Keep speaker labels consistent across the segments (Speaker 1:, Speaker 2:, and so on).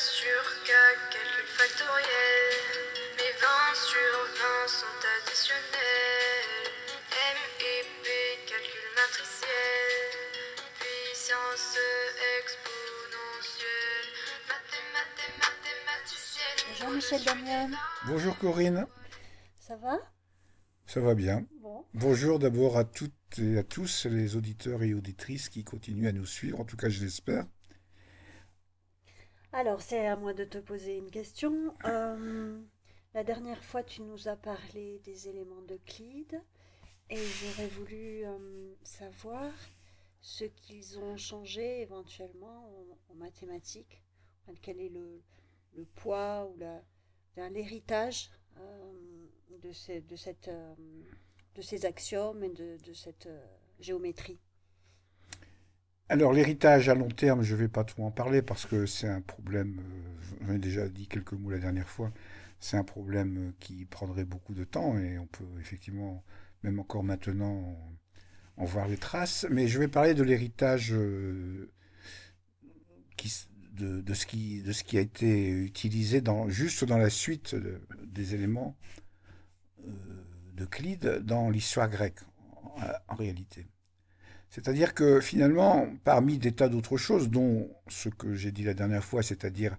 Speaker 1: sur K, calcul factoriel. Mes 20 sur 20 sont additionnels. M et P, calcul matriciel. Puissance exponentielle. Mathématiques, mathématicienne.
Speaker 2: Bonjour Michel Damian,
Speaker 3: Bonjour Corinne,
Speaker 2: ça va?
Speaker 3: Ça va bien.
Speaker 2: Bon.
Speaker 3: Bonjour d'abord à toutes et à tous les auditeurs et auditrices qui continuent à nous suivre, en tout cas je l'espère.
Speaker 2: Alors, c'est à moi de te poser une question. Euh, la dernière fois, tu nous as parlé des éléments d'Euclide et j'aurais voulu euh, savoir ce qu'ils ont changé éventuellement en, mathématiques. Quel est le, poids ou l'héritage euh, de, ces, axiomes et de, cette géométrie.
Speaker 3: Alors l'héritage à long terme, je ne vais pas trop en parler parce que c'est un problème, euh, j'en ai déjà dit quelques mots la dernière fois, c'est un problème euh, qui prendrait beaucoup de temps et on peut effectivement, même encore maintenant, en voir les traces. Mais je vais parler de l'héritage euh, de, de ce qui, de a été utilisé dans, juste dans la suite de- des éléments euh, d'Euclide dans l'histoire grecque, en réalité. C'est-à-dire que finalement, parmi des tas d'autres choses, dont ce que j'ai dit la dernière fois, c'est-à-dire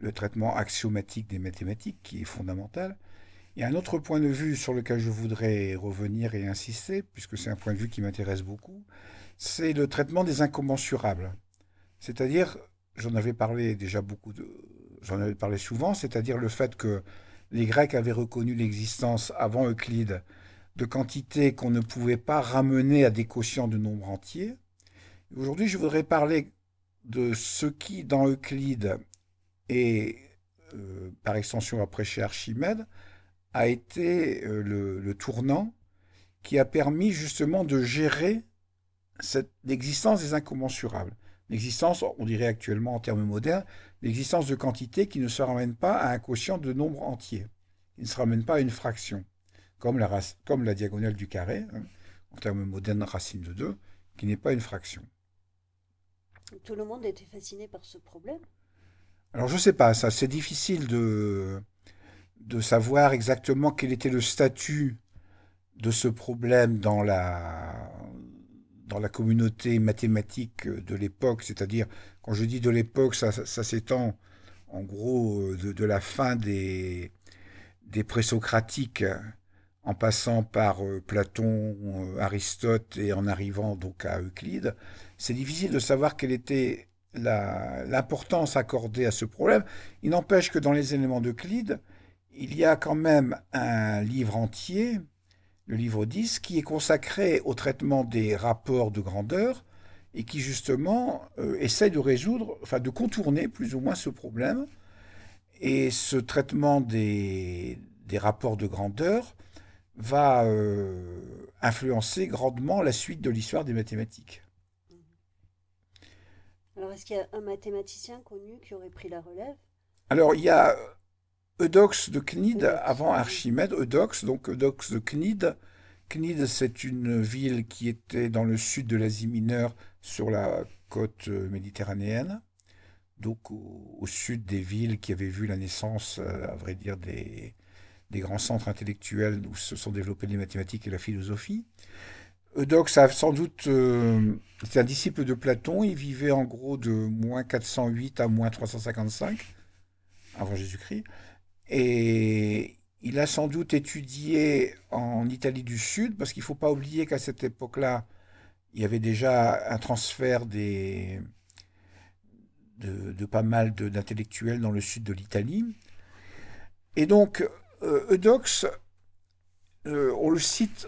Speaker 3: le traitement axiomatique des mathématiques, qui est fondamental, il y a un autre point de vue sur lequel je voudrais revenir et insister, puisque c'est un point de vue qui m'intéresse beaucoup, c'est le traitement des incommensurables. C'est-à-dire, j'en avais parlé déjà beaucoup j'en avais parlé souvent, c'est-à-dire le fait que les Grecs avaient reconnu l'existence avant Euclide de quantités qu'on ne pouvait pas ramener à des quotients de nombres entiers. Aujourd'hui, je voudrais parler de ce qui, dans Euclide et euh, par extension après chez Archimède, a été euh, le, tournant qui a permis justement de gérer l'existence des incommensurables. L'existence, on dirait actuellement en termes modernes, l'existence de quantités qui ne se ramènent pas à un quotient de nombre entier, qui ne se ramènent pas à une fraction comme la, comme la diagonale du carré, hein, en termes modernes racine de 2, qui n'est pas une fraction.
Speaker 2: Tout le monde était fasciné par ce problème.
Speaker 3: Alors je ne sais pas, ça c'est difficile de, de savoir exactement quel était le statut de ce problème dans la, dans la communauté mathématique de l'époque, c'est-à-dire quand je dis de l'époque, ça, ça, ça s'étend en gros euh, de, de la fin des, des présocratiques en passant par euh, Platon, euh, Aristote et en arrivant donc à Euclide, c'est difficile de savoir quelle était l'importance accordée à ce problème. Il n'empêche que dans les éléments d'Euclide, il y a quand même un livre entier, le livre 10, qui est consacré au traitement des rapports de grandeur et qui justement euh, essaye de résoudre, enfin de contourner plus ou moins ce problème. Et ce traitement des rapports de grandeur va euh, influencer grandement la suite de l'histoire des mathématiques.
Speaker 2: Alors, est-ce qu'il y a un mathématicien connu qui aurait pris la relève?
Speaker 3: Alors, il y a Eudoxe de Cnide avant. Archimède, Eudoxe, donc Eudoxe de Cnide. Cnide, c'est une ville qui était dans le sud de l'Asie mineure, sur la côte euh, méditerranéenne, donc au, au sud des villes qui avaient vu la naissance, euh, à vrai dire, des, des grands centres intellectuels où se sont développées les mathématiques et la philosophie. Eudoxe a sans doute, euh, c'est un disciple de Platon, il vivait en gros de moins 408 à moins 355 avant Jésus-Christ. Et il a sans doute étudié en Italie du Sud, parce qu'il ne faut pas oublier qu'à cette époque-là, il y avait déjà un transfert de, de pas mal d'intellectuels dans le sud de l'Italie. Et donc, euh, Eudoxe, euh, on le cite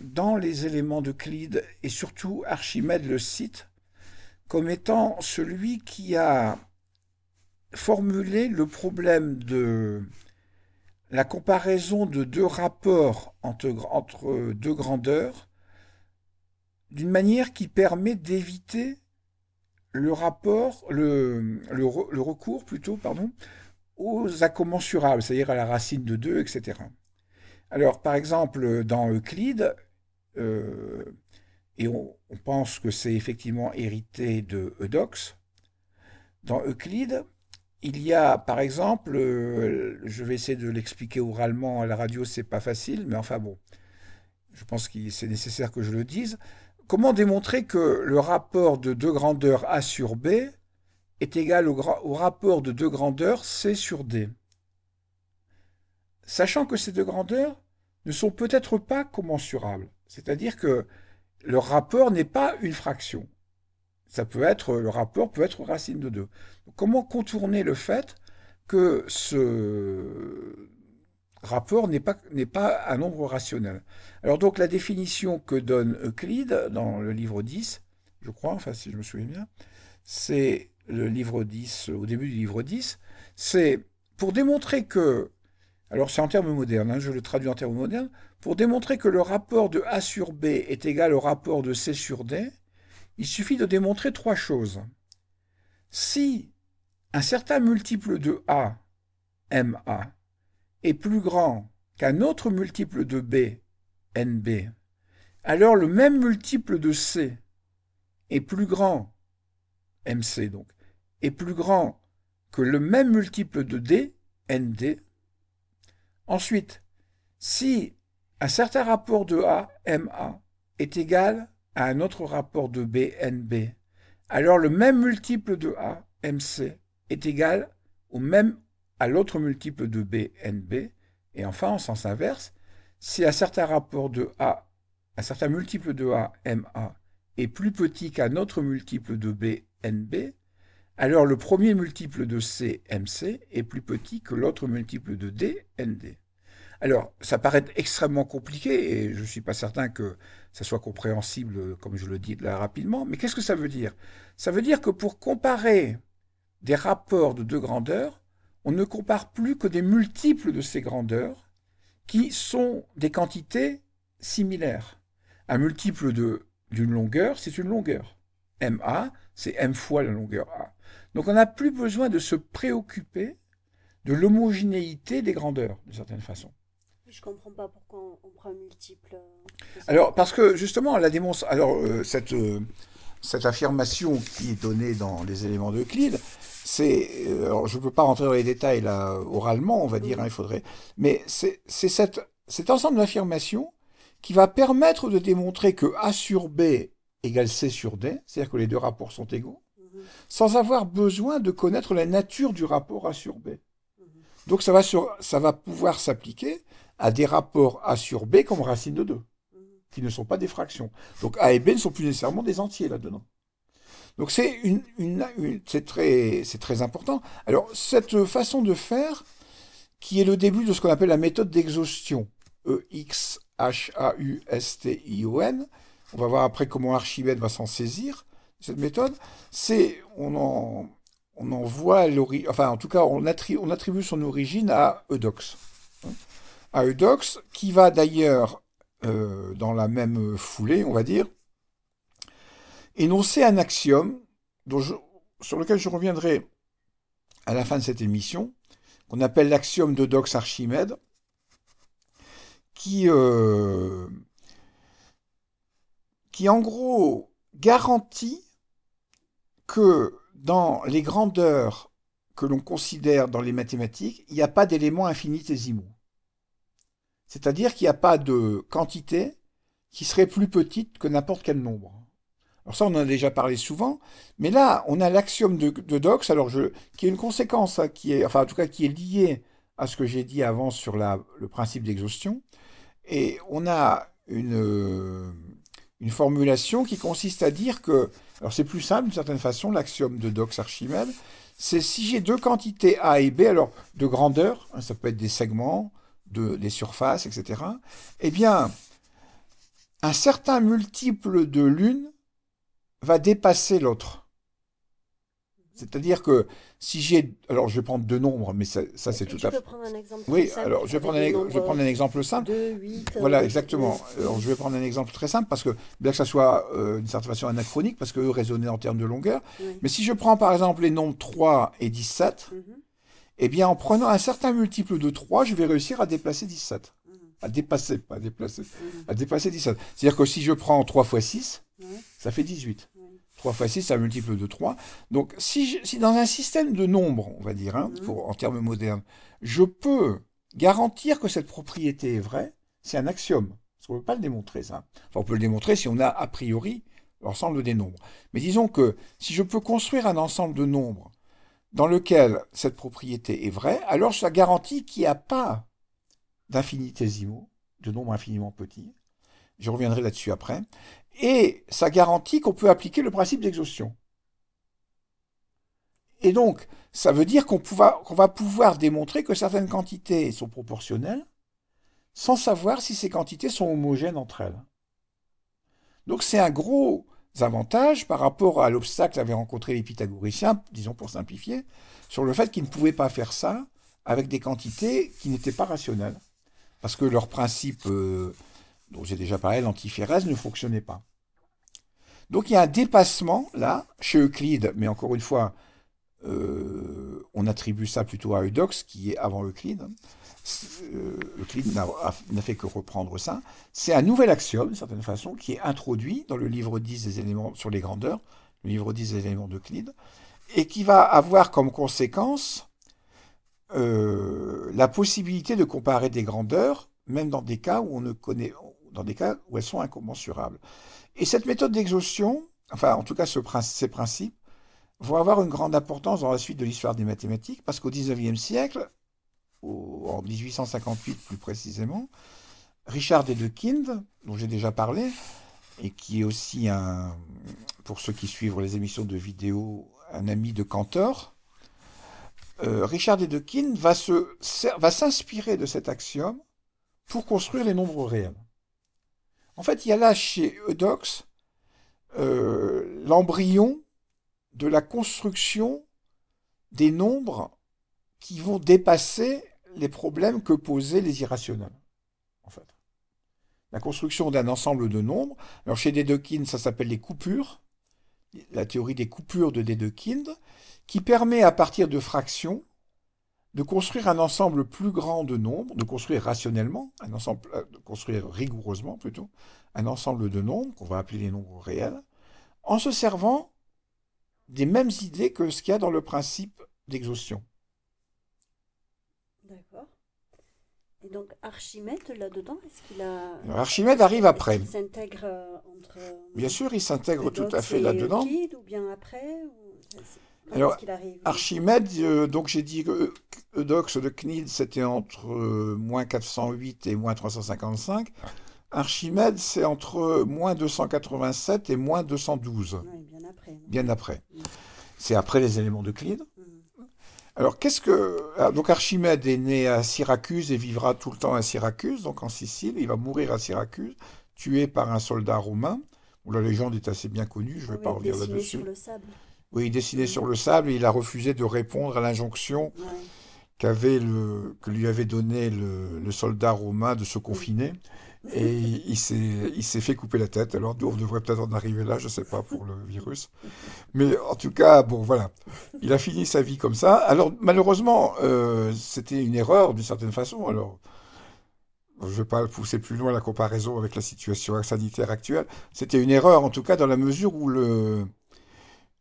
Speaker 3: dans les éléments d'Euclide, et surtout Archimède le cite, comme étant celui qui a formulé le problème de la comparaison de deux rapports entre, deux grandeurs d'une manière qui permet d'éviter le rapport, le recours plutôt, pardon, aux incommensurables, c'est-à-dire à la racine de 2, etc. Alors, par exemple, dans Euclide, euh, et on, pense que c'est effectivement hérité de Eudoxe, dans Euclide, il y a, par exemple, euh, je vais essayer de l'expliquer oralement à la radio, c'est pas facile, mais enfin bon, je pense que c'est nécessaire que je le dise. Comment démontrer que le rapport de deux grandeurs A sur B est égal au, rapport de deux grandeurs C sur D Sachant que ces deux grandeurs ne sont peut-être pas commensurables, c'est-à-dire que le rapport n'est pas une fraction. Ça peut être, le rapport peut être racine de 2. Donc, comment contourner le fait que ce rapport n'est pas, n'est pas un nombre rationnel? Alors donc la définition que donne Euclide dans le livre 10, je crois, enfin si je me souviens bien, c'est le livre 10, au début du livre 10, c'est pour démontrer que, alors c'est en termes modernes, hein, je le traduis en termes modernes, pour démontrer que le rapport de A sur B est égal au rapport de C sur D, il suffit de démontrer trois choses. Si un certain multiple de A, MA, est plus grand qu'un autre multiple de B, NB, alors le même multiple de C est plus grand, MC donc, est plus grand que le même multiple de D, ND. Ensuite, si un certain rapport de A, MA, est égal à un autre rapport de B, NB, alors le même multiple de A, MC, est égal au même à l'autre multiple de B, NB, et enfin, en sens inverse, si un certain rapport de A, un certain multiple de A, MA, est plus petit qu'un autre multiple de B, NB, alors le premier multiple de C, MC, est plus petit que l'autre multiple de D, ND. Alors, ça paraît extrêmement compliqué, et je ne suis pas certain que ça soit compréhensible, comme je le dis là rapidement, mais qu'est-ce que ça veut dire? Ça veut dire que pour comparer des rapports de deux grandeurs, on ne compare plus que des multiples de ces grandeurs qui sont des quantités similaires. Un multiple d'une longueur, c'est une longueur. MA, c'est M fois la longueur A. Donc on n'a plus besoin de se préoccuper de l'homogénéité des grandeurs, d'une certaine façon.
Speaker 2: Je comprends pas pourquoi on, prend un multiple. euh.
Speaker 3: Alors, parce que justement, la démonstration, alors euh, cette, euh, cette affirmation qui est donnée dans les éléments d'Euclide, c'est, euh, alors je ne peux pas rentrer dans les détails là oralement, on va dire, hein, il faudrait, mais c'est c'est cette, cet ensemble d'affirmations qui va permettre de démontrer que A sur B égale C sur D, c'est-à-dire que les deux rapports sont égaux, sans avoir besoin de connaître la nature du rapport A sur B.
Speaker 2: mhm.
Speaker 3: Donc ça va, sur, ça va pouvoir s'appliquer à des rapports A sur B comme racine de 2
Speaker 2: Mhm.
Speaker 3: qui ne sont pas des fractions. Donc A et B ne sont plus nécessairement des entiers là-dedans. Donc c'est une, une- une- c'est très, c'est très important. Alors cette façon de faire, qui est le début de ce qu'on appelle la méthode d'exhaustion, E X H A U S T I O N. On va voir après comment Archimède va s'en saisir. Cette méthode, c'est on en, on en voit l'ori, enfin en tout cas on attribue, on attribue son origine à Eudoxe. hein. À Eudoxe, qui va d'ailleurs euh, dans la même foulée, on va dire, énoncer un axiome dont sur lequel je reviendrai à la fin de cette émission, qu'on appelle l'axiome d'Eudoxe-Archimède, qui, euh, qui en gros garantit que dans les grandeurs que l'on considère dans les mathématiques, il n'y a pas d'éléments infinitésimaux. C'est-à-dire qu'il n'y a pas de quantité qui serait plus petite que n'importe quel nombre. Alors ça, on en a déjà parlé souvent, mais là, on a l'axiome de, Dox, alors qui est une conséquence, hein, qui est, enfin en tout cas qui est liée à ce que j'ai dit avant sur le principe d'exhaustion, et on a une, une formulation qui consiste à dire que, alors c'est plus simple d'une certaine façon, l'axiome de Dox Archimède, c'est si j'ai deux quantités A et B, alors de grandeur, hein, ça peut être des segments, de, des surfaces, etc., eh bien, un certain multiple de l'une va dépasser l'autre. C'est-à-dire que si j'ai... Alors, je vais prendre deux nombres, mais ça, ça c'est tout à fait...
Speaker 2: prendre un exemple
Speaker 3: Oui,
Speaker 2: simple
Speaker 3: alors je vais, prendre un,
Speaker 2: des
Speaker 3: ex- je vais
Speaker 2: nombres
Speaker 3: prendre un exemple simple.
Speaker 2: 2, 8.
Speaker 3: Voilà, exactement. Alors, je vais prendre un exemple très simple parce que, bien que ça soit euh, d'une certaine façon anachronique, parce qu'eux raisonnaient en termes de longueur,
Speaker 2: Oui.
Speaker 3: mais si je prends par exemple les nombres 3 et 17,
Speaker 2: Mhm,
Speaker 3: eh bien en prenant un certain multiple de 3, je vais réussir à déplacer 17.
Speaker 2: mhm,
Speaker 3: À dépasser, pas à déplacer,
Speaker 2: mhm.
Speaker 3: à dépasser 17. C'est-à-dire que si je prends 3 fois 6,
Speaker 2: Ouais,
Speaker 3: ça fait 18.
Speaker 2: Ouais.
Speaker 3: 3 fois 6, c'est un multiple de 3. Donc, si, je- si dans un système de nombres, on va dire, hein,
Speaker 2: Mhm.
Speaker 3: pour- en termes modernes, je peux garantir que cette propriété est vraie, c'est un axiome. Parce qu'on ne peut pas le démontrer, ça. Enfin, on peut le démontrer si on a a priori l'ensemble des nombres. Mais disons que si je peux construire un ensemble de nombres dans lequel cette propriété est vraie, alors ça garantit qu'il n'y a pas d'infinitésimaux, de nombres infiniment petits. Je reviendrai là-dessus après. Et ça garantit qu'on peut appliquer le principe d'exhaustion. Et donc, ça veut dire qu'on va pouvoir démontrer que certaines quantités sont proportionnelles sans savoir si ces quantités sont homogènes entre elles. Donc c'est un gros avantage par rapport à l'obstacle qu'avaient rencontré les pythagoriciens, disons pour simplifier, sur le fait qu'ils ne pouvaient pas faire ça avec des quantités qui n'étaient pas rationnelles. Parce que leur principe, euh, dont j'ai déjà parlé, l'antiphérèse, ne fonctionnait pas. Donc il y a un dépassement là, chez Euclide, mais encore une fois, euh, on attribue ça plutôt à Eudoxe, qui est avant Euclide. Euh, Euclide n'a fait que reprendre ça. C'est un nouvel axiome, d'une certaine façon, qui est introduit dans le livre 10 des éléments sur les grandeurs, le livre 10 des éléments d'Euclide, et qui va avoir comme conséquence euh, la possibilité de comparer des grandeurs, même dans des cas où on ne connaît, dans des cas où elles sont incommensurables. Et cette méthode d'exhaustion, enfin en tout cas ces principes, vont avoir une grande importance dans la suite de l'histoire des mathématiques, parce qu'au XIXe siècle, en 1858 plus précisément, Richard Dedekind, dont j'ai déjà parlé, et qui est aussi un, pour ceux qui suivent les émissions de vidéo, un ami de Cantor, euh, Richard Dedekind va s'inspirer de cet axiome pour construire les nombres réels. En fait, il y a là chez Eudoxe euh, l'embryon de la construction des nombres qui vont dépasser les problèmes que posaient les irrationnels. En fait. La construction d'un ensemble de nombres. Alors chez Dedekind, ça s'appelle les coupures. La théorie des coupures de Dedekind, qui permet à partir de fractions de construire un ensemble plus grand de nombres, de construire rationnellement, un ensemble, euh, de construire rigoureusement plutôt, un ensemble de nombres qu'on va appeler les nombres réels, en se servant des mêmes idées que ce qu'il y a dans le principe d'exhaustion.
Speaker 2: D'accord. Et donc Archimède, là-dedans, est-ce qu'il a...
Speaker 3: Alors, Archimède arrive après.
Speaker 2: s'intègre euh, entre...
Speaker 3: Bien sûr, il s'intègre tout à fait là-dedans.
Speaker 2: Ou bien après ou...
Speaker 3: Alors,
Speaker 2: arrive?
Speaker 3: Archimède, euh, donc j'ai dit que Eu- Eudoxe de Cnide, c'était entre euh, moins 408 et moins 355. Archimède, c'est entre moins 287 et moins 212,
Speaker 2: Oui, bien après. non?
Speaker 3: Bien après.
Speaker 2: Mm.
Speaker 3: C'est après les éléments d'Euclide.
Speaker 2: Mm.
Speaker 3: Alors, qu'est-ce que. ah, donc, Archimède est né à Syracuse et vivra tout le temps à Syracuse, donc en Sicile. Il va mourir à Syracuse, tué par un soldat romain. Où la légende est assez bien connue, je ne vais
Speaker 2: Oui,
Speaker 3: pas revenir là-dessus.
Speaker 2: sur le sable.
Speaker 3: Oui, il dessinait sur le sable et il a refusé de répondre à l'injonction qu'avait que lui avait donné le, soldat romain de se confiner. Et il s'est, il s'est fait couper la tête. Alors, on devrait peut-être en arriver là, je ne sais pas, pour le virus. Mais en tout cas, bon, voilà. Il a fini sa vie comme ça. Alors, malheureusement, euh, c'était une erreur d'une certaine façon. Alors, je ne vais pas pousser plus loin la comparaison avec la situation sanitaire actuelle. C'était une erreur, en tout cas, dans la mesure où le,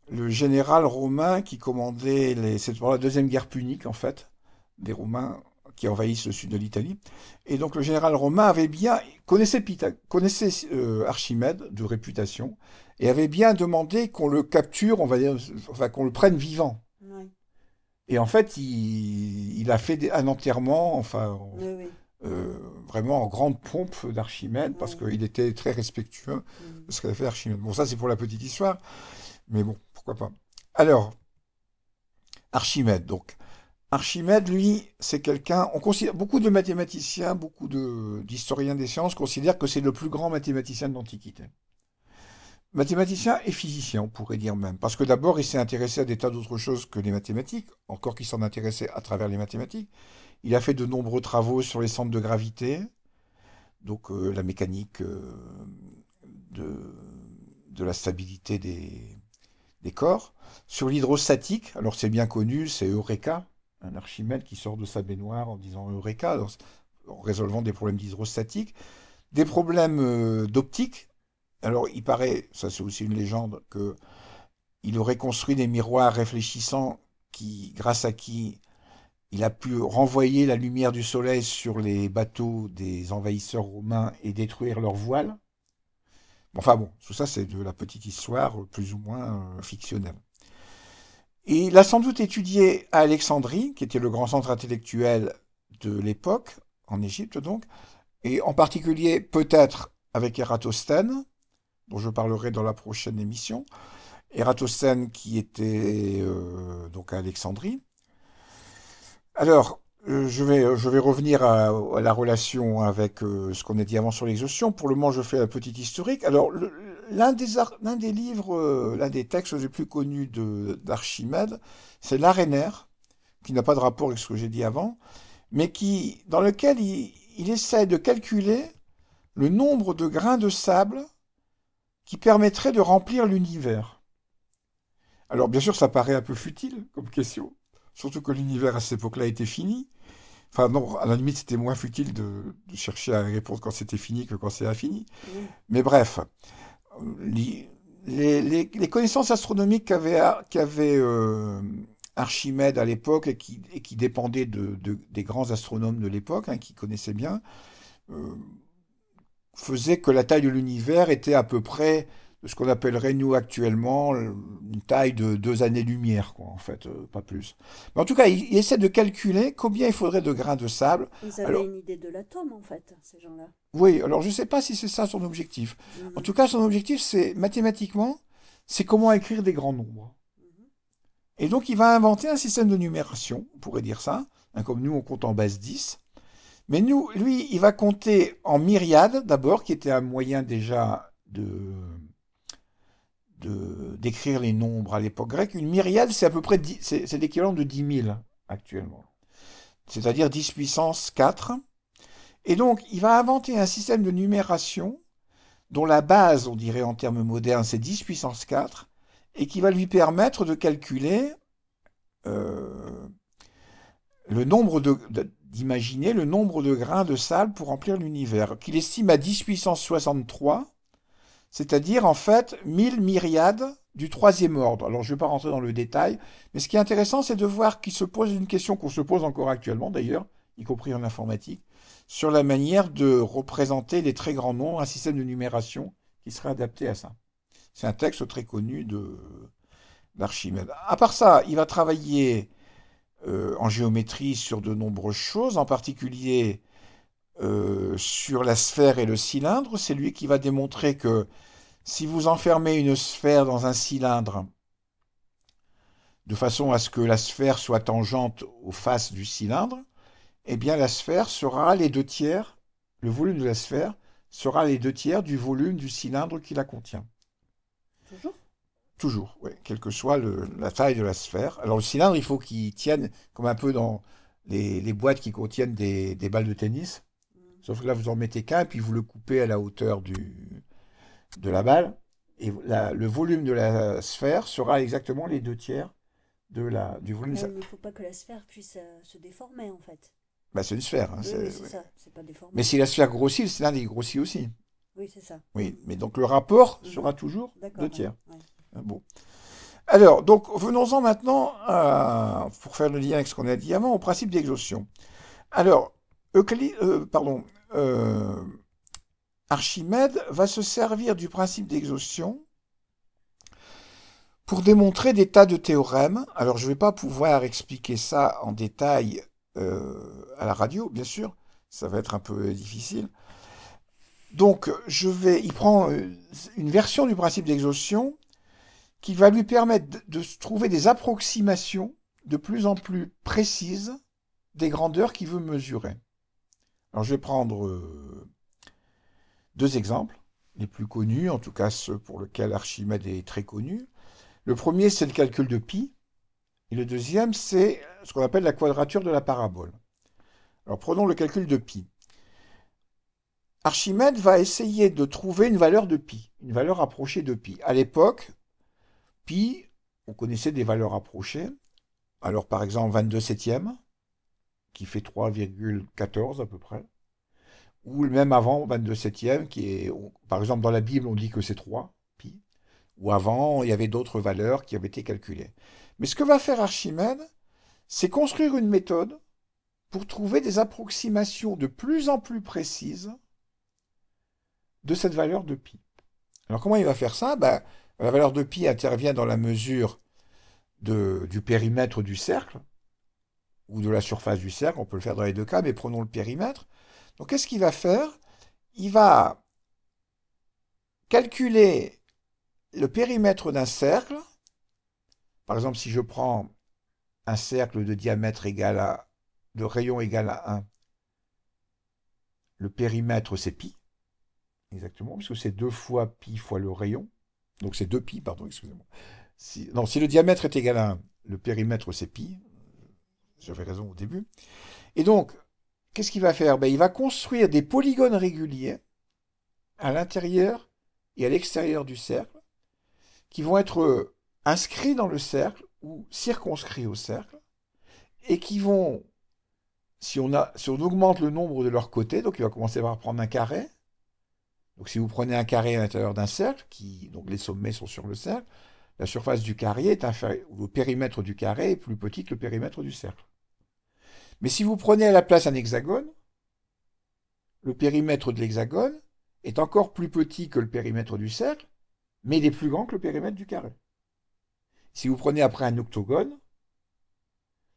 Speaker 3: le général romain qui commandait les, c'est la deuxième guerre punique, en fait, des Romains qui envahissent le sud de l'Italie. Et donc le général romain avait bien connaissait, connaissait euh, Archimède de réputation et avait bien demandé qu'on le capture, on va dire, enfin qu'on le prenne vivant. Et en fait, il, il a fait des- un enterrement, enfin en-
Speaker 2: Oui, oui.
Speaker 3: euh, vraiment en grande pompe d'Archimède parce qu'il était très respectueux
Speaker 2: Mm.
Speaker 3: de ce qu'avait fait Archimède. Bon, ça c'est pour la petite histoire, mais bon, pourquoi pas. Alors, Archimède, donc. Archimède, lui, c'est quelqu'un, on considère, beaucoup de mathématiciens, beaucoup de, d'historiens des sciences considèrent que c'est le plus grand mathématicien de l'Antiquité. Mathématicien et physicien, on pourrait dire même. Parce que d'abord, il s'est intéressé à des tas d'autres choses que les mathématiques, encore qu'il s'en intéressait à travers les mathématiques. Il a fait de nombreux travaux sur les centres de gravité, donc euh, la mécanique euh, de la stabilité des, corps. Sur l'hydrostatique, alors c'est bien connu, c'est Eureka, un Archimède qui sort de sa baignoire en disant Eureka, en résolvant des problèmes d'hydrostatique. Des problèmes euh, d'optique. Alors il paraît, ça c'est aussi une légende, que il aurait construit des miroirs réfléchissants qui, grâce à qui il a pu renvoyer la lumière du soleil sur les bateaux des envahisseurs romains et détruire leurs voiles. Enfin bon, tout ça c'est de la petite histoire plus ou moins euh, fictionnelle. Il a sans doute étudié à Alexandrie, qui était le grand centre intellectuel de l'époque, en Égypte donc, et en particulier peut-être avec Ératosthène, dont je parlerai dans la prochaine émission. Ératosthène qui était euh, donc à Alexandrie. Alors, je, vais, je vais revenir à, la relation avec euh, ce qu'on a dit avant sur l'exhaustion. Pour le moment, je fais un petit historique. Alors, l'un des, des livres, l'un des textes les plus connus d'Archimède, c'est l'Arénaire, qui n'a pas de rapport avec ce que j'ai dit avant, mais qui, dans lequel il, il essaie de calculer le nombre de grains de sable qui permettrait de remplir l'univers. Alors bien sûr, ça paraît un peu futile comme question, surtout que l'univers à cette époque-là était fini. Enfin non, à la limite, c'était moins futile de, chercher à répondre quand c'était fini que quand c'est infini. Mais bref, les, connaissances astronomiques qu'avait euh, Archimède à l'époque et qui, dépendaient des grands astronomes de l'époque, hein, qui connaissaient bien, euh, faisait que la taille de l'univers était à peu près de ce qu'on appellerait nous actuellement une taille de deux années-lumière, quoi, en fait, euh, pas plus. Mais en tout cas, il, essaie de calculer combien il faudrait de grains de sable.
Speaker 2: Ils avaient une idée de l'atome, en fait, ces gens-là.
Speaker 3: Oui, alors je ne sais pas si c'est ça son objectif. Mhm. En tout cas, son objectif, c'est mathématiquement, c'est comment écrire des grands nombres. Mhm. Et donc, il va inventer un système de numération, on pourrait dire ça, hein, comme nous, on compte en base 10. Mais nous, lui, il va compter en myriades d'abord, qui était un moyen déjà de d'écrire les nombres à l'époque grecque. Une myriade, c'est à peu près c'est l'équivalent de 10 000 actuellement. C'est-à-dire 10 puissance 4. Et donc, il va inventer un système de numération dont la base, on dirait en termes modernes, c'est 10 puissance 4, et qui va lui permettre de calculer euh, le nombre de, d'imaginer le nombre de grains de sable pour remplir l'univers, qu'il estime à 10 puissance 63, c'est-à-dire en fait 1000 myriades du troisième ordre. Alors je ne vais pas rentrer dans le détail, mais ce qui est intéressant, c'est de voir qu'il se pose une question qu'on se pose encore actuellement d'ailleurs, y compris en informatique, sur la manière de représenter les très grands nombres, un système de numération qui serait adapté à ça. C'est un texte très connu de d'Archimède. À part ça, il va travailler euh, en géométrie sur de nombreuses choses, en particulier euh, sur la sphère et le cylindre. C'est lui qui va démontrer que si vous enfermez une sphère dans un cylindre, de façon à ce que la sphère soit tangente aux faces du cylindre, eh bien la sphère sera les deux tiers, le volume de la sphère sera les deux tiers du volume du cylindre qui la contient.
Speaker 2: Toujours?
Speaker 3: Toujours, oui, quelle que soit la taille de la sphère. Alors le cylindre, il faut qu'il tienne comme un peu dans les, boîtes qui contiennent des, balles de tennis. Sauf que là, vous en mettez qu'un, puis vous le coupez à la hauteur du, de la balle. Et le volume de la sphère sera exactement les deux tiers de la, du volume.
Speaker 2: il ne faut pas que la sphère puisse euh, se déformer, en fait.
Speaker 3: Bah, c'est une sphère. Hein,
Speaker 2: c'est ça, c'est pas déformé.
Speaker 3: Mais si la sphère grossit, le cylindre il grossit aussi.
Speaker 2: Oui, c'est ça.
Speaker 3: Oui, mais donc le rapport mm. sera toujours deux tiers.
Speaker 2: Ah
Speaker 3: bon. Alors, donc, venons-en maintenant, pour faire le lien avec ce qu'on a dit avant, au principe d'exhaustion. Alors, euh, pardon, euh, Archimède va se servir du principe d'exhaustion pour démontrer des tas de théorèmes. Alors, je ne vais pas pouvoir expliquer ça en détail euh, à la radio, bien sûr, ça va être un peu difficile. Donc, je vais, il prend une version du principe d'exhaustion qui va lui permettre de, trouver des approximations de plus en plus précises des grandeurs qu'il veut mesurer. Alors je vais prendre euh, deux exemples, les plus connus, en tout cas ceux pour lesquels Archimède est très connu. Le premier, c'est le calcul de pi, et le deuxième, c'est ce qu'on appelle la quadrature de la parabole. Alors prenons le calcul de pi. Archimède va essayer de trouver une valeur de pi, une valeur approchée de pi. À l'époque, Pi, on connaissait des valeurs approchées. Alors par exemple 22 septièmes, qui fait 3,14 à peu près. Ou même avant 22 septièmes, qui est, par exemple dans la Bible on dit que c'est 3, pi. Ou avant, il y avait d'autres valeurs qui avaient été calculées. Mais ce que va faire Archimède, c'est construire une méthode pour trouver des approximations de plus en plus précises de cette valeur de pi. Alors comment il va faire ça? Ben, La valeur de pi intervient dans la mesure de, du périmètre du cercle, ou de la surface du cercle, on peut le faire dans les deux cas, mais prenons le périmètre. Donc qu'est-ce qu'il va faire? Il va calculer le périmètre d'un cercle. Par exemple, si je prends un cercle de diamètre égal à, de rayon égal à 1, le périmètre c'est pi, exactement, puisque c'est 2 fois pi fois le rayon. Donc c'est 2 pi, pardon, excusez-moi. Si, le diamètre est égal à 1, le périmètre c'est pi. J'avais raison au début. Et donc, qu'est-ce qu'il va faire? Ben, Il va construire des polygones réguliers à l'intérieur et à l'extérieur du cercle, qui vont être inscrits dans le cercle ou circonscrits au cercle, et qui vont, si on, augmente le nombre de leurs côtés, donc il va commencer par prendre un carré, donc si vous prenez un carré à l'intérieur d'un cercle, donc les sommets sont sur le cercle, la surface du carré est inférieure, ou le périmètre du carré est plus petit que le périmètre du cercle. Mais si vous prenez à la place un hexagone, le périmètre de l'hexagone est encore plus petit que le périmètre du cercle, mais il est plus grand que le périmètre du carré. Si vous prenez après un octogone,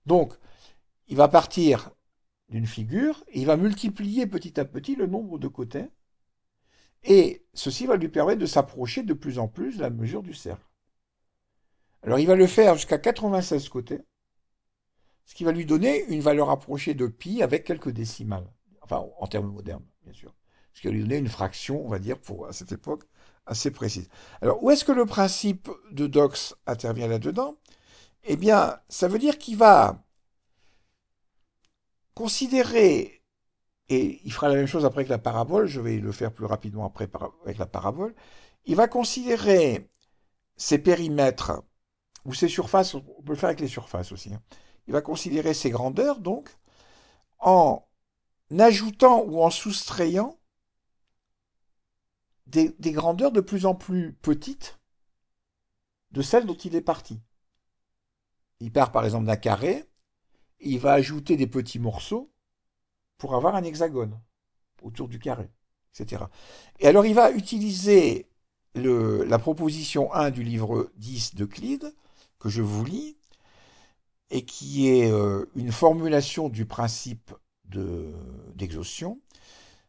Speaker 3: donc il va partir d'une figure et il va multiplier petit à petit le nombre de côtés, et ceci va lui permettre de s'approcher de plus en plus de la mesure du cercle. Alors il va le faire jusqu'à 96 côtés, ce qui va lui donner une valeur approchée de pi avec quelques décimales, enfin en termes modernes, bien sûr. Ce qui va lui donner une fraction, on va dire, pour à cette époque, assez précise. Alors où est-ce que le principe de Dox intervient là-dedans? Eh bien, ça veut dire qu'il va considérer, et il fera la même chose après avec la parabole, je vais le faire plus rapidement après avec la parabole, il va considérer ces périmètres ou ces surfaces, on peut le faire avec les surfaces aussi, hein. Il va considérer ces grandeurs donc en ajoutant ou en soustrayant des, grandeurs de plus en plus petites de celles dont il est parti. Il part par exemple d'un carré, il va ajouter des petits morceaux pour avoir un hexagone autour du carré, etc. Et alors il va utiliser la proposition 1 du livre 10 d'Euclide, que je vous lis, et qui est euh, une formulation du principe d'exhaustion.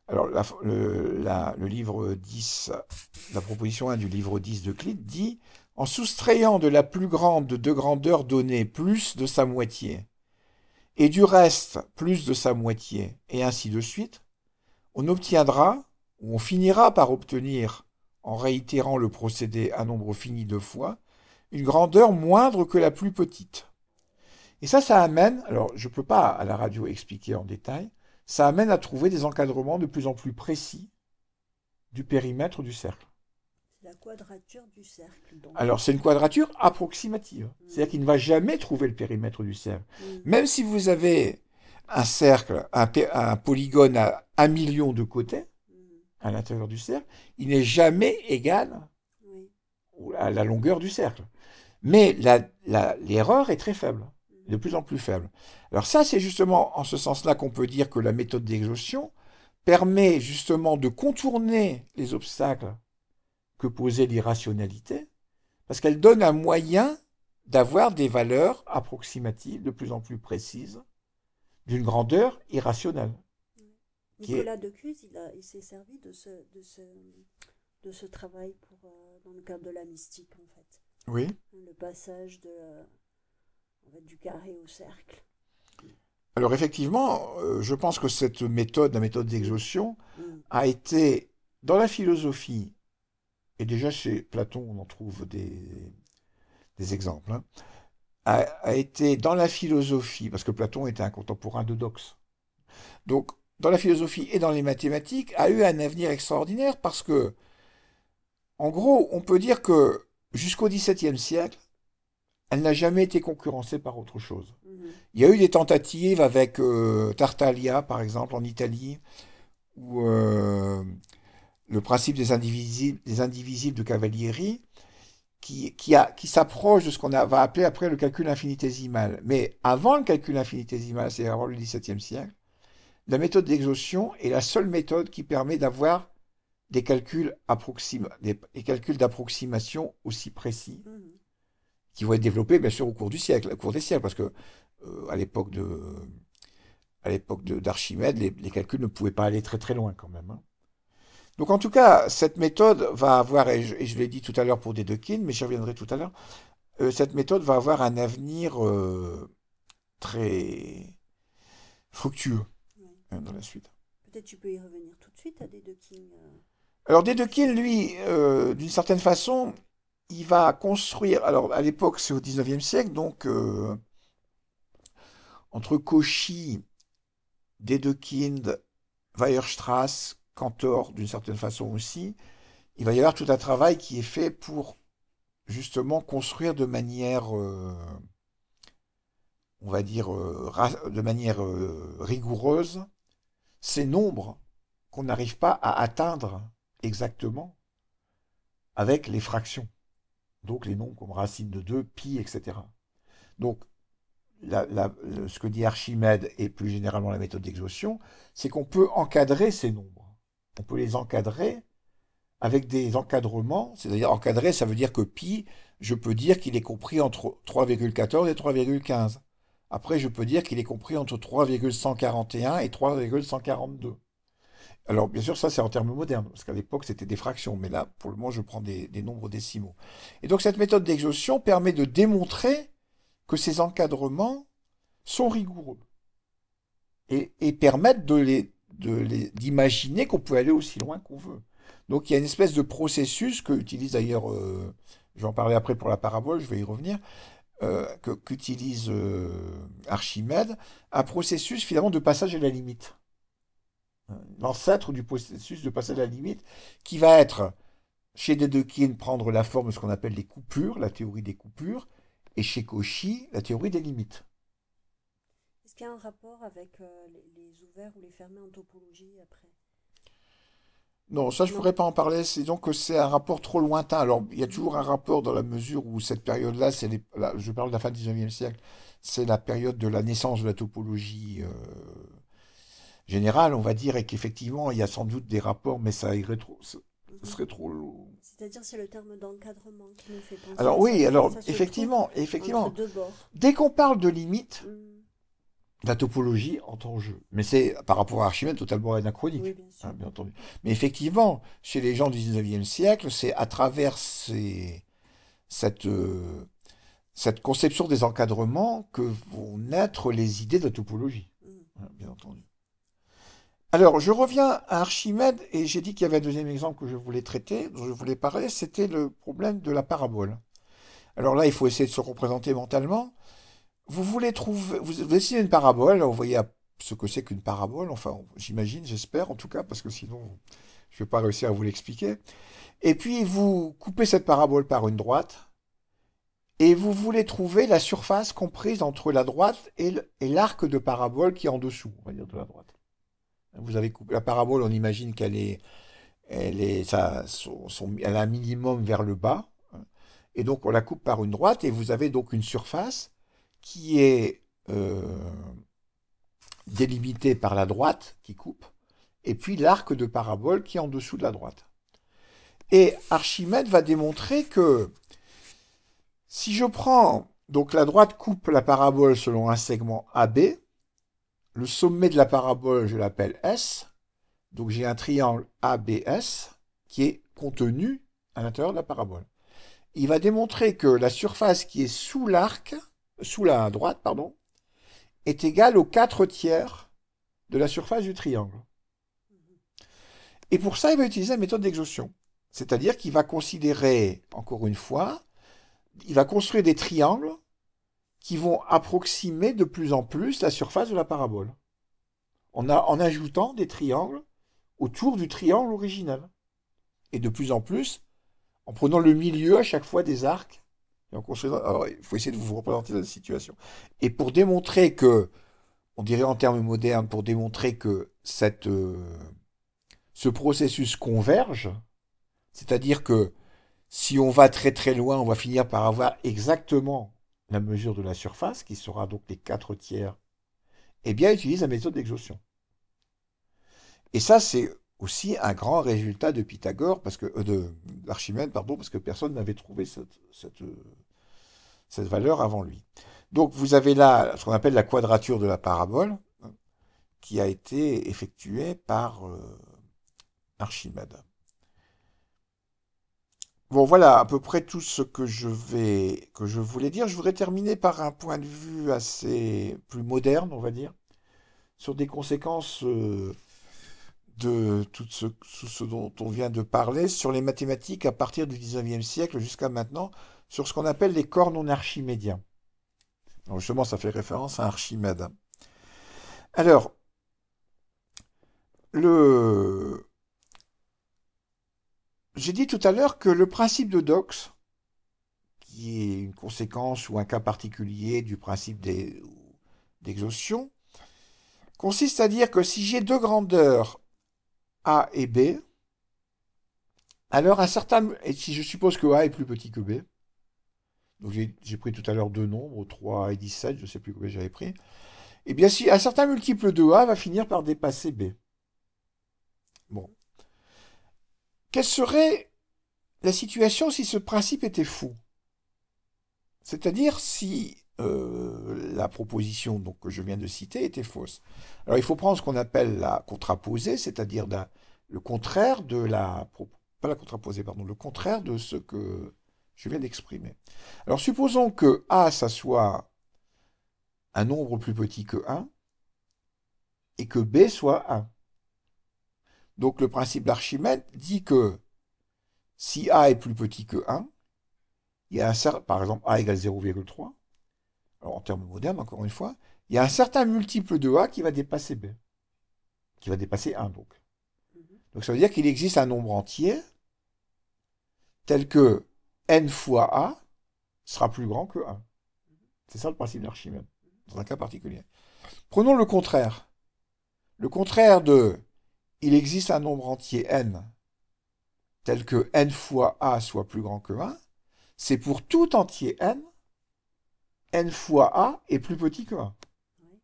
Speaker 3: Alors, le, livre 10, la proposition 1 du livre 10 d'Euclide dit En soustrayant de la plus grande de grandeur donnée plus de sa moitié, et du reste plus de sa moitié, et ainsi de suite, on obtiendra, ou on finira par obtenir, en réitérant le procédé un nombre fini de fois, une grandeur moindre que la plus petite. Et ça, ça amène, alors je ne peux pas à la radio expliquer en détail, ça amène à trouver des encadrements de plus en plus précis du périmètre du cercle.
Speaker 1: La quadrature du cercle. Donc.
Speaker 3: Alors c'est une quadrature approximative. Mmh. C'est-à-dire qu'il ne va jamais trouver le périmètre du cercle. Mmh. Même si vous avez un cercle, un, un, polygone à un million de côtés, mmh. à l'intérieur du cercle, il n'est jamais égal à la longueur du cercle. Mais l'erreur la, est très faible, de plus en plus faible. Alors ça, c'est justement en ce sens-là qu'on peut dire que la méthode d'exhaustion permet justement de contourner les obstacles que posait l'irrationalité, parce qu'elle donne un moyen d'avoir des valeurs approximatives de plus en plus précises d'une grandeur irrationnelle.
Speaker 1: Nicolas est... de Cuse, il, il s'est servi de ce, de ce, de ce travail pour, euh, dans le cadre de la mystique, en fait.
Speaker 3: Oui.
Speaker 1: Le passage de, du carré au cercle.
Speaker 3: Alors effectivement, euh, je pense que cette méthode, la méthode d'exhaustion, mm. a été dans la philosophie, et déjà chez Platon on en trouve des, des exemples, hein, a, a, été dans la philosophie, parce que Platon était un contemporain de Dox, donc dans la philosophie et dans les mathématiques, a eu un avenir extraordinaire parce que, en gros, on peut dire que jusqu'au XVIIe siècle, elle n'a jamais été concurrencée par autre chose. Mmh. Il y a eu des tentatives avec euh, Tartaglia, par exemple, en Italie, où euh, le principe des indivisibles, des indivisibles de Cavalieri, qui, qui, a, qui s'approche de ce qu'on va appeler après le calcul infinitésimal. Mais avant le calcul infinitésimal, c'est avant le XVIIe siècle, la méthode d'exhaustion est la seule méthode qui permet d'avoir des calculs des calculs d'approximation aussi précis
Speaker 2: Mhm.
Speaker 3: Qui vont être développés bien sûr au cours du siècle, au cours des siècles, parce que euh, à l'époque de à l'époque de- d'Archimède, les, les calculs ne pouvaient pas aller très très loin quand même. hein. Donc en tout cas, cette méthode va avoir, et je, l'ai dit tout à l'heure pour Dedekind, mais j'y reviendrai tout à l'heure, euh, cette méthode va avoir un avenir euh, très fructueux
Speaker 2: Ouais.
Speaker 3: hein, dans la suite.
Speaker 2: Peut-être tu peux y revenir tout de suite à euh.
Speaker 3: Alors Dedekind, lui, euh, d'une certaine façon, il va construire. Alors à l'époque, c'est au 19e siècle, donc euh, entre Cauchy, Dedekind, Weierstrass, Cantor, d'une certaine façon aussi, il va y avoir tout un travail qui est fait pour justement construire de manière, euh, on va dire, euh, de manière rigoureuse ces nombres qu'on n'arrive pas à atteindre exactement avec les fractions. Donc les nombres comme racine de 2, pi, etc. Donc ce que dit Archimède et plus généralement la méthode d'exhaustion, c'est qu'on peut encadrer ces nombres. On peut les encadrer avec des encadrements, c'est-à-dire encadrer, ça veut dire que pi, je peux dire qu'il est compris entre 3,14 et 3,15. Après, je peux dire qu'il est compris entre 3,141 et 3,142. Alors, bien sûr, ça, c'est en termes modernes, parce qu'à l'époque, c'était des fractions, mais là, pour le moment, je prends des, nombres décimaux. Et donc, cette méthode d'exhaustion permet de démontrer que ces encadrements sont rigoureux et, et permettent de les, d'imaginer qu'on peut aller aussi loin qu'on veut. Donc, il y a une espèce de processus que utilise d'ailleurs, euh, je vais en parler après pour la parabole, je vais y revenir, euh, qu'utilise euh, Archimède, un processus finalement de passage à la limite l'ancêtre du processus de passage à la limite, qui va être, chez Dedekind, prendre la forme de ce qu'on appelle les coupures, la théorie des coupures, et chez Cauchy, la théorie des limites.
Speaker 2: Est-ce qu'il y a un rapport avec euh, les, ouverts ou les fermés en topologie après?
Speaker 3: Non, ça je
Speaker 2: Non.
Speaker 3: pourrais pas en parler, c'est donc que c'est un rapport trop lointain. Alors, il y a toujours un rapport dans la mesure où cette période-là, c'est les- je parle de la fin du 19e siècle, c'est la période de la naissance de la topologie euh, générale, on va dire, et qu'effectivement, il y a sans doute des rapports, mais ça irait trop, ce
Speaker 2: Mhm.
Speaker 3: ce serait trop lourd.
Speaker 2: C'est-à-dire c'est le terme d'encadrement qui nous fait penser.
Speaker 3: Alors oui,
Speaker 2: ça.
Speaker 3: alors
Speaker 2: Ça
Speaker 3: effectivement, effectivement, dès qu'on parle de limite,
Speaker 2: Mhm.
Speaker 3: la topologie entre en jeu. Mais c'est par rapport à Archimède totalement anachronique.
Speaker 2: Oui, bien sûr.
Speaker 3: hein, bien entendu. Mais effectivement, chez les gens du 19e siècle, c'est à travers ces- cette, euh, cette conception des encadrements que vont naître les idées de la topologie,
Speaker 2: Mhm.
Speaker 3: hein, bien entendu. Alors, je reviens à Archimède, et j'ai dit qu'il y avait un deuxième exemple que je voulais traiter, dont je voulais parler, c'était le problème de la parabole. Alors là, il faut essayer de se représenter mentalement. Vous voulez trouver, vous dessinez une parabole, vous voyez ce que c'est qu'une parabole, enfin, j'imagine, j'espère en tout cas, parce que sinon, je ne vais pas réussir à vous l'expliquer. Et puis, vous coupez cette parabole par une droite, et vous voulez trouver la surface comprise entre la droite et l'arc de parabole qui est en dessous, on va dire, de la droite. Vous avez la parabole, on imagine qu'elle est, elle est, ça, a un minimum vers le bas, et donc on la coupe par une droite, et vous avez donc une surface qui est euh, délimitée par la droite qui coupe, et puis l'arc de parabole qui est en dessous de la droite. Et Archimède va démontrer que si je prends, donc la droite coupe la parabole selon un segment AB, le sommet de la parabole, je l'appelle S, donc j'ai un triangle ABS qui est contenu à l'intérieur de la parabole. Il va démontrer que la surface qui est sous l'arc, sous la droite, pardon, est égale aux 4 tiers de la surface du triangle. Et pour ça, il va utiliser la méthode d'exhaustion. C'est-à-dire qu'il va considérer, encore une fois, il va construire des triangles qui vont approximer de plus en plus la surface de la parabole. En, a- en ajoutant des triangles autour du triangle original. Et de plus en plus, en prenant le milieu à chaque fois des arcs. Et alors, il faut essayer de vous représenter la situation. Et pour démontrer que, on dirait en termes modernes, pour démontrer que cette, euh, ce processus converge, c'est-à-dire que si on va très très loin, on va finir par avoir exactement la mesure de la surface, qui sera donc les 4 tiers, eh bien, utilise la méthode d'exhaustion. Et ça, c'est aussi un grand résultat de Pythagore, parce que euh, de d'Archimède, pardon, parce que personne n'avait trouvé cette, cette, cette valeur avant lui. Donc vous avez là ce qu'on appelle la quadrature de la parabole, hein, qui a été effectuée par euh, Archimède. Bon, voilà à peu près tout ce que je voulais dire. Je voudrais terminer par un point de vue assez plus moderne, on va dire, sur des conséquences euh, de tout ce, dont on vient de parler sur les mathématiques à partir du 19e siècle jusqu'à maintenant, sur ce qu'on appelle les corps non archimédiens. Justement, ça fait référence à Archimède. Alors, le... j'ai dit tout à l'heure que le principe de Dox, qui est une conséquence ou un cas particulier du principe d'exhaustion, consiste à dire que si j'ai deux grandeurs A et B, alors un certain... Et si je suppose que A est plus petit que B, donc j'ai pris tout à l'heure deux nombres, 3 et 17, je ne sais plus combien j'avais pris. Eh bien, si un certain multiple de A va finir par dépasser B. Bon. Quelle serait la situation si ce principe était faux? C'est-à-dire si euh, la proposition que je viens de citer était fausse. Alors il faut prendre ce qu'on appelle la contraposée, c'est-à-dire le contraire de le contraire de ce que je viens d'exprimer. Alors supposons que A, soit un nombre plus petit que 1 et que B soit 1. Donc le principe d'Archimède dit que si A est plus petit que 1, il y a un cer- par exemple A égale 0,3, alors en termes modernes encore une fois, il y a un certain multiple de A qui va dépasser B, qui va dépasser 1 donc. Donc ça veut dire qu'il existe un nombre entier tel que n fois A sera plus grand que 1. C'est ça le principe d'Archimède, dans un cas particulier. Prenons le contraire. Le contraire de il existe un nombre entier n tel que n fois A soit plus grand que 1, c'est pour tout entier n, n fois A est plus petit que 1.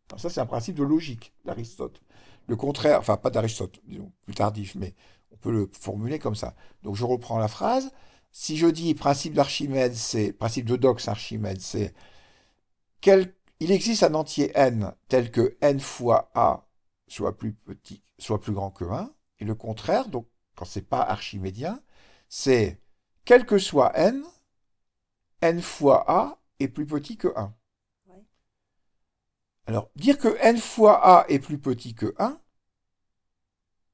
Speaker 3: Alors ça, c'est un principe de logique d'Aristote. Le contraire, enfin pas d'Aristote, disons, plus tardif, mais on peut le formuler comme ça. Donc je reprends la phrase. Si je dis principe d'Archimède, c'est principe de Dox Archimède, c'est quel, il existe un entier n tel que n fois a soit plus petit, soit plus grand que 1, et le contraire, donc quand c'est pas archimédien, c'est quel que soit n, n fois a est plus petit que 1.
Speaker 2: Ouais.
Speaker 3: Alors, dire que n fois a est plus petit que 1,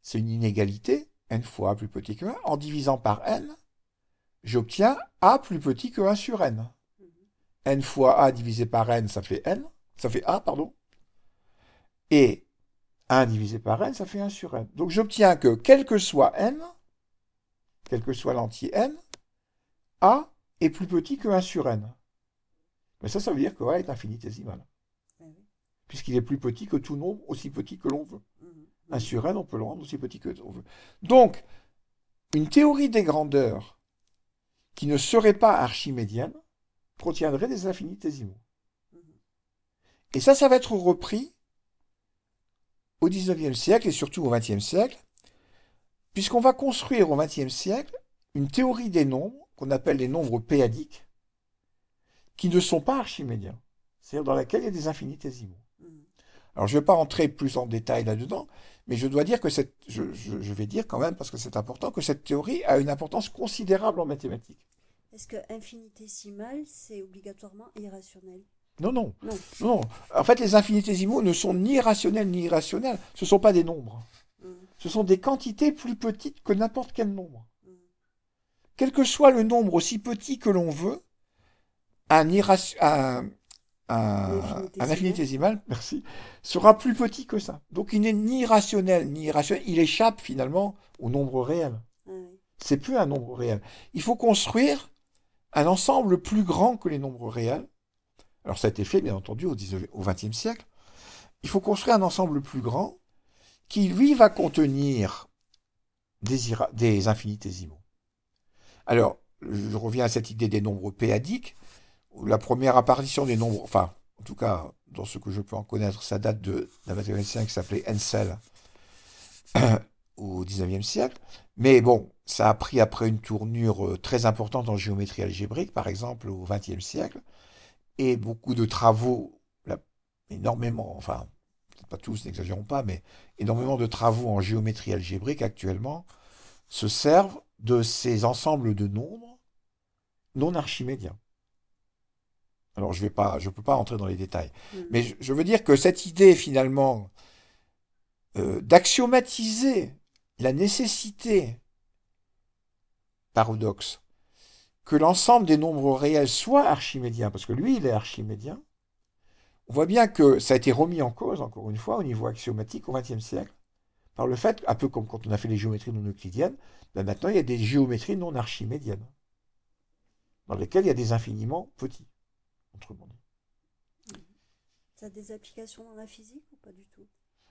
Speaker 3: c'est une inégalité, n fois a plus petit que 1, en divisant par n, j'obtiens a plus petit que 1 sur n. n fois a divisé par n, ça fait n, ça fait a, pardon. Et 1 divisé par n, ça fait 1 sur n. Donc j'obtiens que quel que soit n, quel que soit l'entier n, a est plus petit que 1 sur n. Mais ça, ça veut dire que a est infinitésimal.
Speaker 2: Oui.
Speaker 3: Puisqu'il est plus petit que tout nombre, aussi petit que l'on veut.
Speaker 2: Mhm.
Speaker 3: 1 sur n, on peut le rendre aussi petit que l'on veut. Donc, une théorie des grandeurs qui ne serait pas archimédienne contiendrait des infinitésimaux. Et ça, ça va être repris au XIXe siècle et surtout au XXe siècle, puisqu'on va construire au XXe siècle une théorie des nombres qu'on appelle les nombres péadiques, qui ne sont pas archimédiens, c'est-à-dire dans laquelle il y a des infinitésimaux.
Speaker 2: Mhm.
Speaker 3: Alors, je ne vais pas rentrer plus en détail là-dedans, mais je dois dire que cette, je, je- je vais dire quand même, parce que c'est important, que cette théorie a une importance considérable en mathématiques.
Speaker 2: Est-ce que infinitésimal, c'est obligatoirement irrationnel?
Speaker 3: Non, non,
Speaker 2: Non.
Speaker 3: non. En fait, les infinitésimaux ne sont ni rationnels ni irrationnels. Ce ne sont pas des nombres.
Speaker 2: Mhm.
Speaker 3: Ce sont des quantités plus petites que n'importe quel nombre.
Speaker 2: Mhm.
Speaker 3: Quel que soit le nombre aussi petit que l'on veut, un, irra- un, un-
Speaker 2: Infinitésimal.
Speaker 3: un infinitésimal, merci, sera plus petit que ça. Donc il n'est ni rationnel ni irrationnel. Il échappe finalement au nombre réel.
Speaker 2: Oui.
Speaker 3: C'est plus un nombre réel. Il faut construire un ensemble plus grand que les nombres réels. Alors ça a été fait, bien entendu, au XXe siècle. Il faut construire un ensemble plus grand qui, lui, va contenir des, des infinitésimaux. Alors, je reviens à cette idée des nombres péadiques, la première apparition des nombres, enfin, en tout cas, dans ce que je peux en connaître, ça date d'un mathématicien qui s'appelait Hensel au 19e siècle. Mais bon, ça a pris après une tournure euh, très importante en géométrie algébrique, par exemple au 20e siècle, et beaucoup de travaux, là, énormément, enfin, peut-être pas tous, n'exagérons pas, mais énormément de travaux en géométrie algébrique actuellement se servent de ces ensembles de nombres non archimédiens. Alors je vais pas, je peux pas entrer dans les détails,
Speaker 2: Mm.
Speaker 3: mais je, je veux dire que cette idée finalement euh, d'axiomatiser la nécessité paradoxe que l'ensemble des nombres réels soit archimédien, parce que lui il est archimédien, on voit bien que ça a été remis en cause, encore une fois, au niveau axiomatique au XXe siècle, par le fait, un peu comme quand on a fait les géométries non euclidiennes, ben maintenant il y a des géométries non archimédiennes, dans lesquelles il y a des infiniment petits, autrement dit.
Speaker 2: Ça a des applications dans la physique ou pas du tout?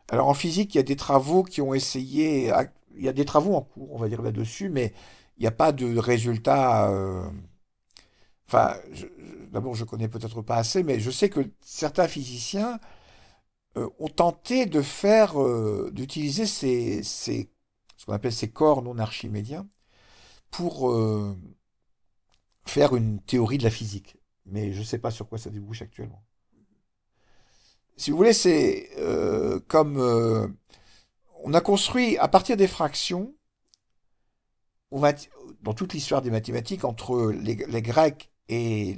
Speaker 3: Alors en physique, il y a des travaux qui ont essayé, il y a des travaux en cours, on va dire là-dessus, mais n'y a pas de résultats. euh, Enfin, d'abord, je connais peut-être pas assez, mais je sais que certains physiciens euh, ont tenté de faire, euh, d'utiliser ces, ces- ce qu'on appelle ces corps non archimédiens pour faire une théorie de la physique. Mais je ne sais pas sur quoi ça débouche actuellement. Si vous voulez, c'est comme on a construit à partir des fractions, dans toute l'histoire des mathématiques, entre les, Grecs et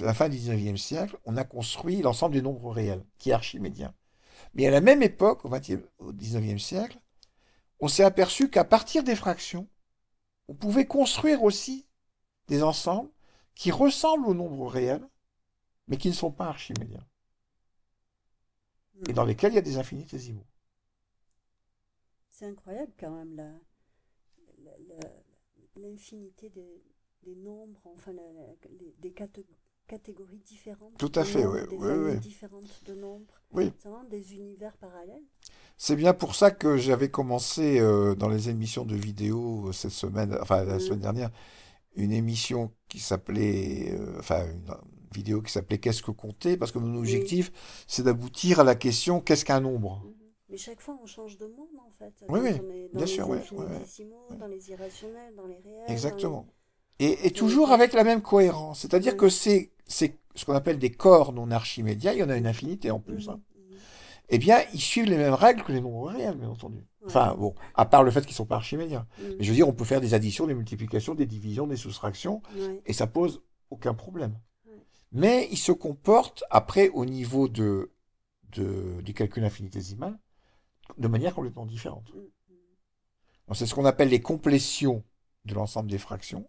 Speaker 3: la fin du 19e siècle, on a construit l'ensemble des nombres réels, qui est archimédien. Mais à la même époque, au, 20e au 19e siècle, on s'est aperçu qu'à partir des fractions, on pouvait construire aussi des ensembles qui ressemblent aux nombres réels, mais qui ne sont pas archimédiens, et dans lesquels il y a des infinitésimaux.
Speaker 2: C'est incroyable quand même la- l'infinité des, des nombres, enfin la- la- les- des catégories différentes.
Speaker 3: Tout à fait,
Speaker 2: nombres,
Speaker 3: ouais,
Speaker 2: Des différentes de nombres.
Speaker 3: Oui.
Speaker 2: Des univers parallèles.
Speaker 3: C'est bien pour ça que j'avais commencé euh, dans les émissions de vidéo euh, cette semaine, enfin la
Speaker 2: Mhm.
Speaker 3: semaine dernière, une émission qui s'appelait, euh, enfin une vidéo qui s'appelait Qu'est-ce que compter? Parce que mon objectif, c'est d'aboutir à la question qu'est-ce qu'un nombre?
Speaker 2: Mhm. Mais chaque fois, on change de monde en fait.
Speaker 3: Oui, oui,
Speaker 2: est
Speaker 3: bien
Speaker 2: les
Speaker 3: sûr, ouais, ouais, ouais.
Speaker 2: dans les irrationnels, dans les réels.
Speaker 3: Exactement.
Speaker 2: les-
Speaker 3: Et, et toujours avec la même cohérence. C'est-à-dire que c'est, ce qu'on appelle des corps non archimédiens, il y en a une infinité en plus,
Speaker 2: Mhm,
Speaker 3: hein.
Speaker 2: mhm.
Speaker 3: Eh bien, ils suivent les mêmes règles que les nombres réels, bien entendu. Enfin, bon, à part le fait qu'ils sont pas archimédiens.
Speaker 2: Mhm.
Speaker 3: Mais je veux dire, on peut faire des additions, des multiplications, des divisions, des soustractions, et ça pose aucun problème. Mais ils se comportent après au niveau de, de- du calcul infinitésimal de manière complètement différente.
Speaker 2: Mhm.
Speaker 3: Donc, C'est ce qu'on appelle les complétions de l'ensemble des fractions.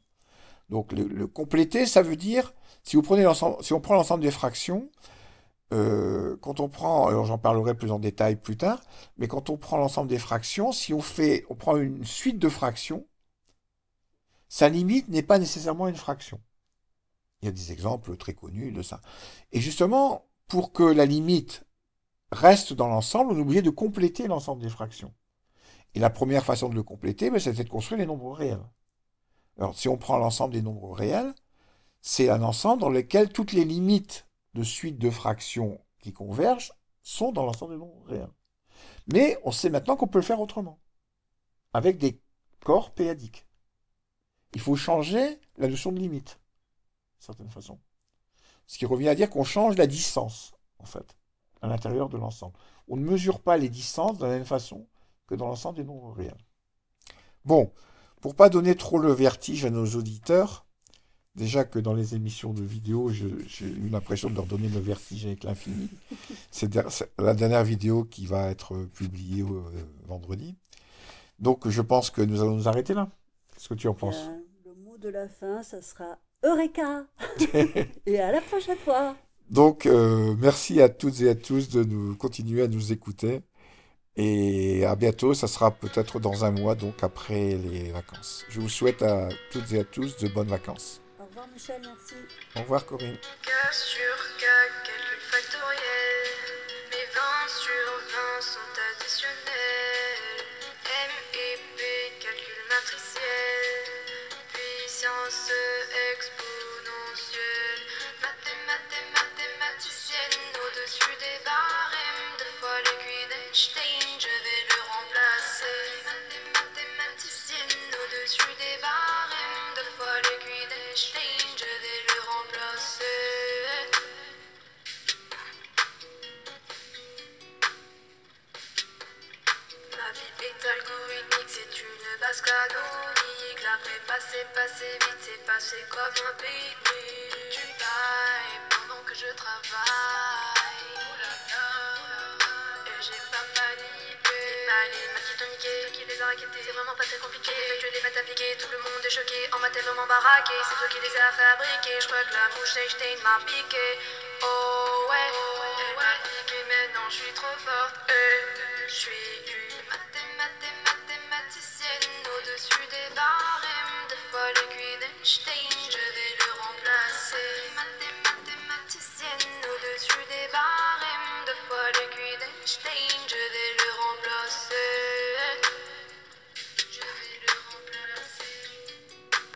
Speaker 3: Donc le, le compléter, ça veut dire, si vous prenez l'ensemble, si on prend l'ensemble des fractions, euh, quand on prend, alors j'en parlerai plus en détail plus tard, mais quand on prend l'ensemble des fractions, si on fait, on prend une suite de fractions, sa limite n'est pas nécessairement une fraction. Il y a des exemples très connus de ça. Et justement, pour que la limite reste dans l'ensemble, on est obligé de compléter l'ensemble des fractions. Et la première façon de le compléter, ben, c'était de construire les nombres réels. Alors, si on prend l'ensemble des nombres réels, c'est un ensemble dans lequel toutes les limites de suite de fractions qui convergent sont dans l'ensemble des nombres réels. Mais on sait maintenant qu'on peut le faire autrement, avec des corps péadiques. Il faut changer la notion de limite, d'une certaine façon. Ce qui revient à dire qu'on change la distance, en fait, à l'intérieur de l'ensemble. On ne mesure pas les distances de la même façon que dans l'ensemble des nombres réels. Bon, pour pas donner trop le vertige à nos auditeurs, déjà que dans les émissions de vidéo, j'ai eu l'impression de leur donner le vertige avec l'infini. C'est la dernière vidéo qui va être publiée euh, vendredi. Donc je pense que nous allons nous arrêter là. Qu'est-ce que tu en penses?
Speaker 2: Bien, le mot de la fin, ça sera Eureka Et à la prochaine fois
Speaker 3: donc, euh, merci à toutes et à tous de nous continuer à nous écouter. Et à bientôt, ça sera peut-être dans un mois, donc après les vacances. Je vous souhaite à toutes et à tous de bonnes vacances.
Speaker 2: Au revoir Michel, merci.
Speaker 3: Au revoir Corinne.
Speaker 1: choqué, en m'a tellement baraqué, c'est toi qui les as fabriqués, je crois que la mouche t'a jeté, il m'a piqué.